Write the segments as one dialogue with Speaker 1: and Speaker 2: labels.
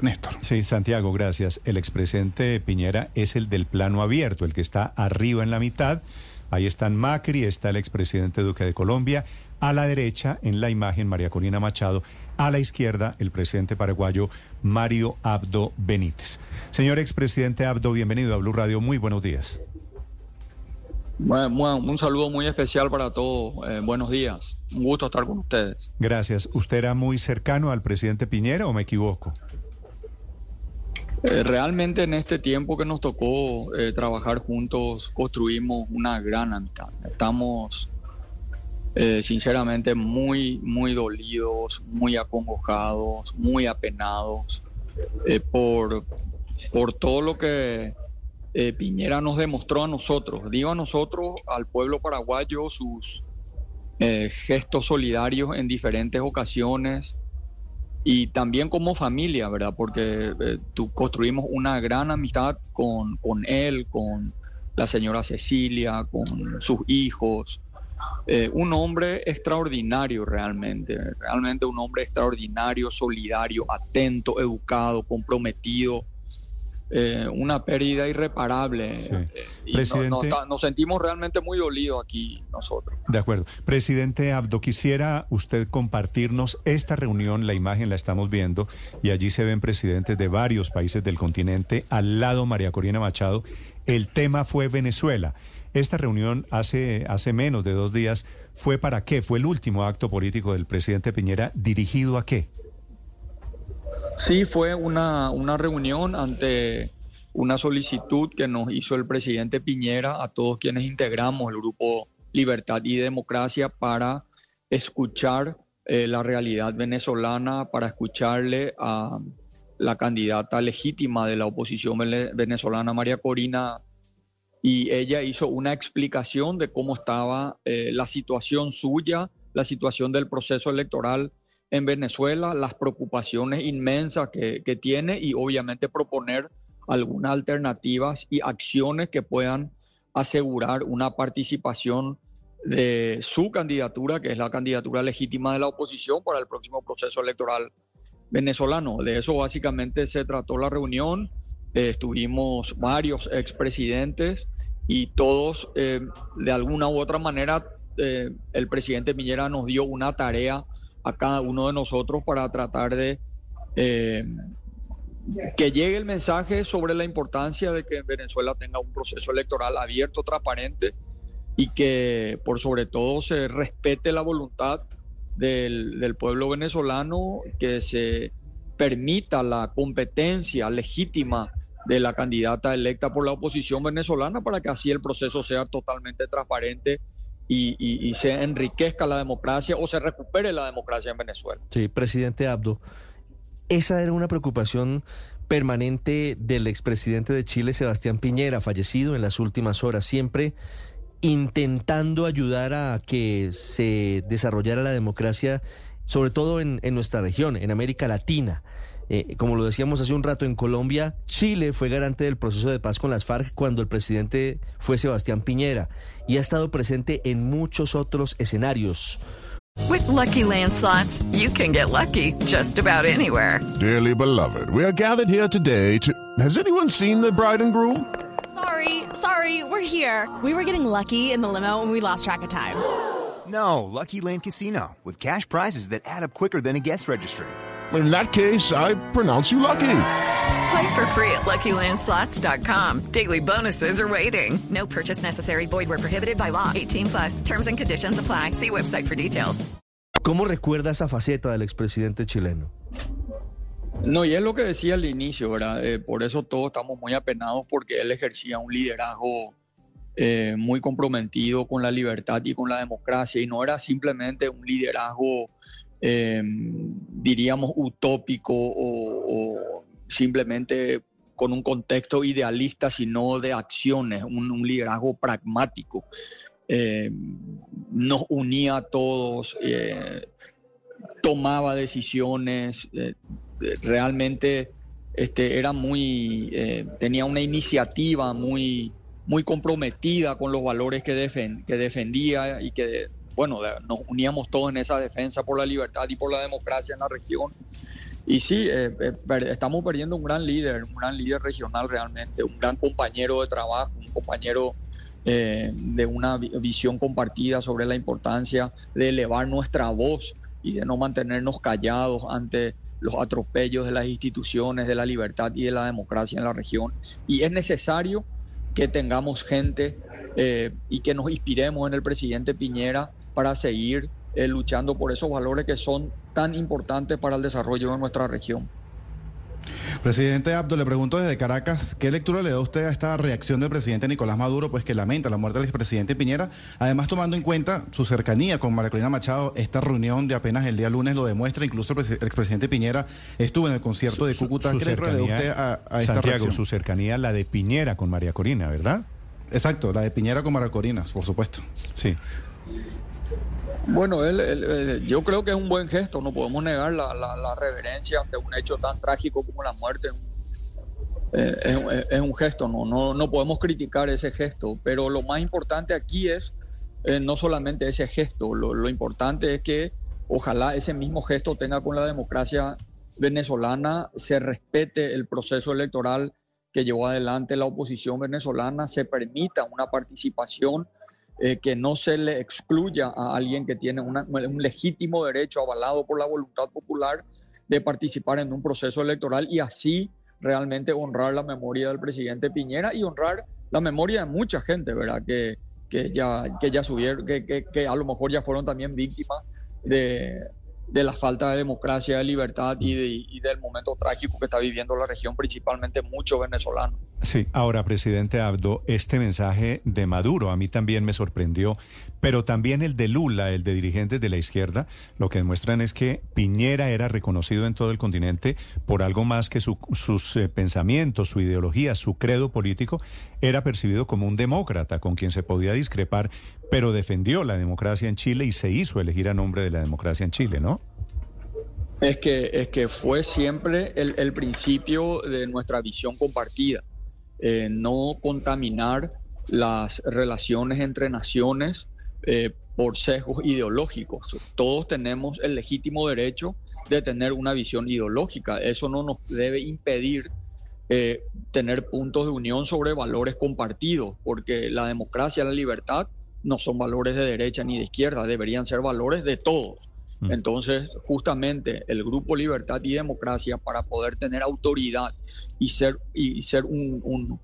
Speaker 1: Néstor.
Speaker 2: Sí, Santiago, gracias. El expresidente Piñera es el del plano abierto, el que está arriba en la mitad. Ahí están Macri, está el expresidente Duque de Colombia. A la derecha, en la imagen, María Corina Machado. A la izquierda, el presidente paraguayo Mario Abdo Benítez. Señor expresidente Abdo, bienvenido a Blue Radio. Muy buenos días.
Speaker 3: Bueno, un saludo muy especial para todos. Eh, buenos días. Un gusto estar con ustedes.
Speaker 2: Gracias. ¿Usted era muy cercano al presidente Piñera o me equivoco?
Speaker 3: Eh, realmente en este tiempo que nos tocó eh, trabajar juntos construimos una gran amistad. Estamos sinceramente muy, muy dolidos, muy acongojados, muy apenados por, por todo lo que Piñera nos demostró a nosotros. Digo a nosotros, al pueblo paraguayo, sus gestos solidarios en diferentes ocasiones y también como familia, ¿verdad? Porque eh, tú construimos una gran amistad con, con, él, con la señora Cecilia, con sus hijos. Eh, un hombre extraordinario realmente, realmente un hombre extraordinario, solidario, atento, educado, comprometido eh, una pérdida irreparable. Eh, y nos sentimos realmente muy dolidos aquí nosotros.
Speaker 2: De acuerdo. Presidente Abdo, quisiera usted compartirnos esta reunión, la imagen la estamos viendo, y allí se ven presidentes de varios países del continente, al lado María Corina Machado. El tema fue Venezuela. Esta reunión hace, hace menos de dos días fue para qué? Fue el último acto político del presidente Piñera dirigido a qué?
Speaker 3: Sí, fue una, reunión ante una solicitud que nos hizo el presidente Piñera a todos quienes integramos el grupo Libertad y Democracia para escuchar eh, la realidad venezolana, para escucharle a la candidata legítima de la oposición venezolana, María Corina, y ella hizo una explicación de cómo estaba eh, la situación suya, la situación del proceso electoral en Venezuela, las preocupaciones inmensas que, tiene y obviamente proponer algunas alternativas y acciones que puedan asegurar una participación de su candidatura, que es la candidatura legítima de la oposición para el próximo proceso electoral venezolano. De eso básicamente se trató la reunión. Eh, estuvimos varios expresidentes y todos, eh, de alguna u otra manera, eh, el presidente Piñera nos dio una tarea a cada uno de nosotros para tratar de eh, que llegue el mensaje sobre la importancia de que Venezuela tenga un proceso electoral abierto, transparente y que por sobre todo se respete la voluntad del, del pueblo venezolano, que se permita la competencia legítima de la candidata electa por la oposición venezolana para que así el proceso sea totalmente transparente y, se enriquezca la democracia o se recupere la democracia en Venezuela.
Speaker 4: Sí, presidente Abdo, esa era una preocupación permanente del expresidente de Chile, Sebastián Piñera, fallecido en las últimas horas, siempre intentando ayudar a que se desarrollara la democracia, sobre todo en, en nuestra región, en América Latina. Eh, como lo decíamos hace un rato, en Colombia, Chile fue garante del proceso de paz con las FARC cuando el presidente fue Sebastián Piñera y ha estado presente en muchos otros escenarios.
Speaker 5: With lucky landslots, you can get lucky just about anywhere.
Speaker 1: Dearly beloved, we are gathered here today to. Has anyone seen the bride and groom?
Speaker 6: Sorry, sorry, we're here. We were getting lucky in the limo and we lost track of time.
Speaker 7: No, Lucky Land Casino, with cash prizes that add up quicker than a guest registry
Speaker 1: in that case, I pronounce you lucky.
Speaker 5: Play for free at LuckyLandSlots.com. Daily bonuses are waiting. No purchase necessary. Void were prohibited by law. 18 plus. Terms and conditions apply. See website for details.
Speaker 4: ¿Cómo recuerda esa faceta del expresidente chileno?
Speaker 3: No, y es lo que decía al inicio, ¿verdad? Eh, por eso todos estamos muy apenados porque él ejercía un liderazgo eh, muy comprometido con la libertad y con la democracia y no era simplemente un liderazgo eh, diríamos, utópico o, simplemente con un contexto idealista, sino de acciones, un, liderazgo pragmático. Eh, nos unía a todos, eh, tomaba decisiones, realmente este, era muy, tenía una iniciativa muy, muy comprometida con los valores que, que defendía y que bueno, nos uníamos todos en esa defensa por la libertad y por la democracia en la región. Y sí, eh, eh, estamos perdiendo un gran líder, un gran líder regional realmente, un gran compañero de trabajo, un compañero eh, de una visión compartida sobre la importancia de elevar nuestra voz y de no mantenernos callados ante los atropellos de las instituciones, de la libertad y de la democracia en la región. Y es necesario que tengamos gente y que nos inspiremos en el presidente Piñera para seguir eh, luchando por esos valores que son tan importantes para el desarrollo de nuestra región.
Speaker 8: Presidente Abdo, le pregunto desde Caracas, ¿qué lectura le da usted a esta reacción del presidente Nicolás Maduro, pues que lamenta la muerte del expresidente Piñera? Además, tomando en cuenta su cercanía con María Corina Machado, esta reunión de apenas el día lunes lo demuestra, incluso el, expresidente Piñera estuvo en el concierto de Cúcuta.
Speaker 2: ¿Qué lectura le da usted a, esta Santiago, su cercanía, la de Piñera con María Corina, ¿verdad?
Speaker 8: Exacto, la de Piñera con María Corina, por supuesto.
Speaker 2: Sí.
Speaker 3: Bueno, él, yo creo que es un buen gesto, no podemos negar la, reverencia ante un hecho tan trágico como la muerte. Eh, es, un gesto, no, no, no podemos criticar ese gesto, pero lo más importante aquí es eh, no solamente ese gesto, lo, importante es que ojalá ese mismo gesto tenga con la democracia venezolana, se respete el proceso electoral que llevó adelante la oposición venezolana, se permita una participación eh, que no se le excluya a alguien que tiene un legítimo derecho avalado por la voluntad popular de participar en un proceso electoral y así realmente honrar la memoria del presidente Piñera y honrar la memoria de mucha gente, ¿verdad? Que, que ya, que ya subieron, que, que, que a lo mejor ya fueron también víctimas de, de la falta de democracia, de libertad y, del momento trágico que está viviendo la región, principalmente muchos venezolanos.
Speaker 2: Sí, ahora, presidente Abdo, este mensaje de Maduro a mí también me sorprendió, pero también el de Lula, el de dirigentes de la izquierda, lo que demuestran es que Piñera era reconocido en todo el continente por algo más que sus eh, pensamientos, su ideología, su credo político, era percibido como un demócrata con quien se podía discrepar, pero defendió la democracia en Chile y se hizo elegir a nombre de la democracia en Chile, ¿no?
Speaker 3: Es que, es que fue siempre el, principio de nuestra visión compartida, eh, no contaminar las relaciones entre naciones eh, por sesgos ideológicos. Todos tenemos el legítimo derecho de tener una visión ideológica. Eso no nos debe impedir eh, tener puntos de unión sobre valores compartidos, porque la democracia, la libertad no son valores de derecha ni de izquierda, deberían ser valores de todos. Mm. Entonces, justamente el Grupo Libertad y Democracia, para poder tener autoridad y ser, y ser un,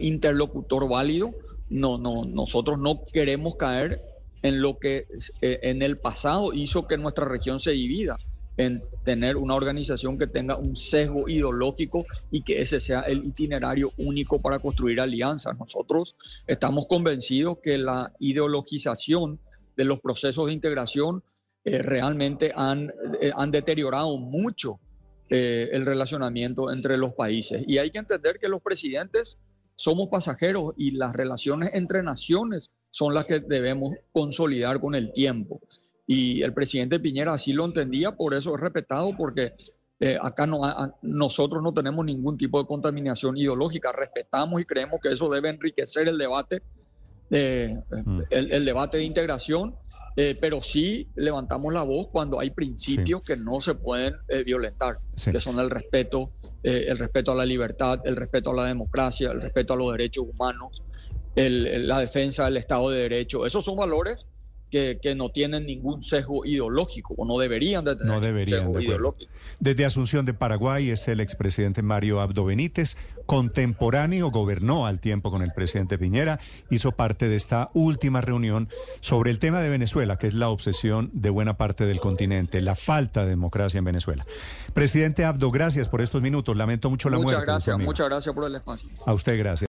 Speaker 3: interlocutor válido, no, no, nosotros no queremos caer en lo que eh, en el pasado hizo que nuestra región se divida en tener una organización que tenga un sesgo ideológico y que ese sea el itinerario único para construir alianzas. Nosotros estamos convencidos que la ideologización de los procesos de integración eh, realmente han, eh, han deteriorado mucho eh, el relacionamiento entre los países. Y hay que entender que los presidentes somos pasajeros y las relaciones entre naciones son las que debemos consolidar con el tiempo. Y el presidente Piñera así lo entendía, por eso es respetado, porque acá no, nosotros no tenemos ningún tipo de contaminación ideológica, respetamos y creemos que eso debe enriquecer el debate, mm. el, debate de integración eh, pero sí levantamos la voz cuando hay principios que no se pueden eh, violentar, que son el respeto, eh, el respeto a la libertad, el respeto a la democracia, el respeto a los derechos humanos, la defensa del Estado de Derecho. Esos son valores que, no tienen ningún sesgo ideológico o no deberían de tener
Speaker 2: no deberían, sesgo ideológico. Desde Asunción de Paraguay es el expresidente Mario Abdo Benítez, contemporáneo, gobernó al tiempo con el presidente Piñera, hizo parte de esta última reunión sobre el tema de Venezuela, que es la obsesión de buena parte del continente, la falta de democracia en Venezuela. Presidente Abdo, gracias por estos minutos. Lamento mucho la muerte.
Speaker 3: Muchas gracias, muchas gracias por el espacio.
Speaker 2: A usted gracias.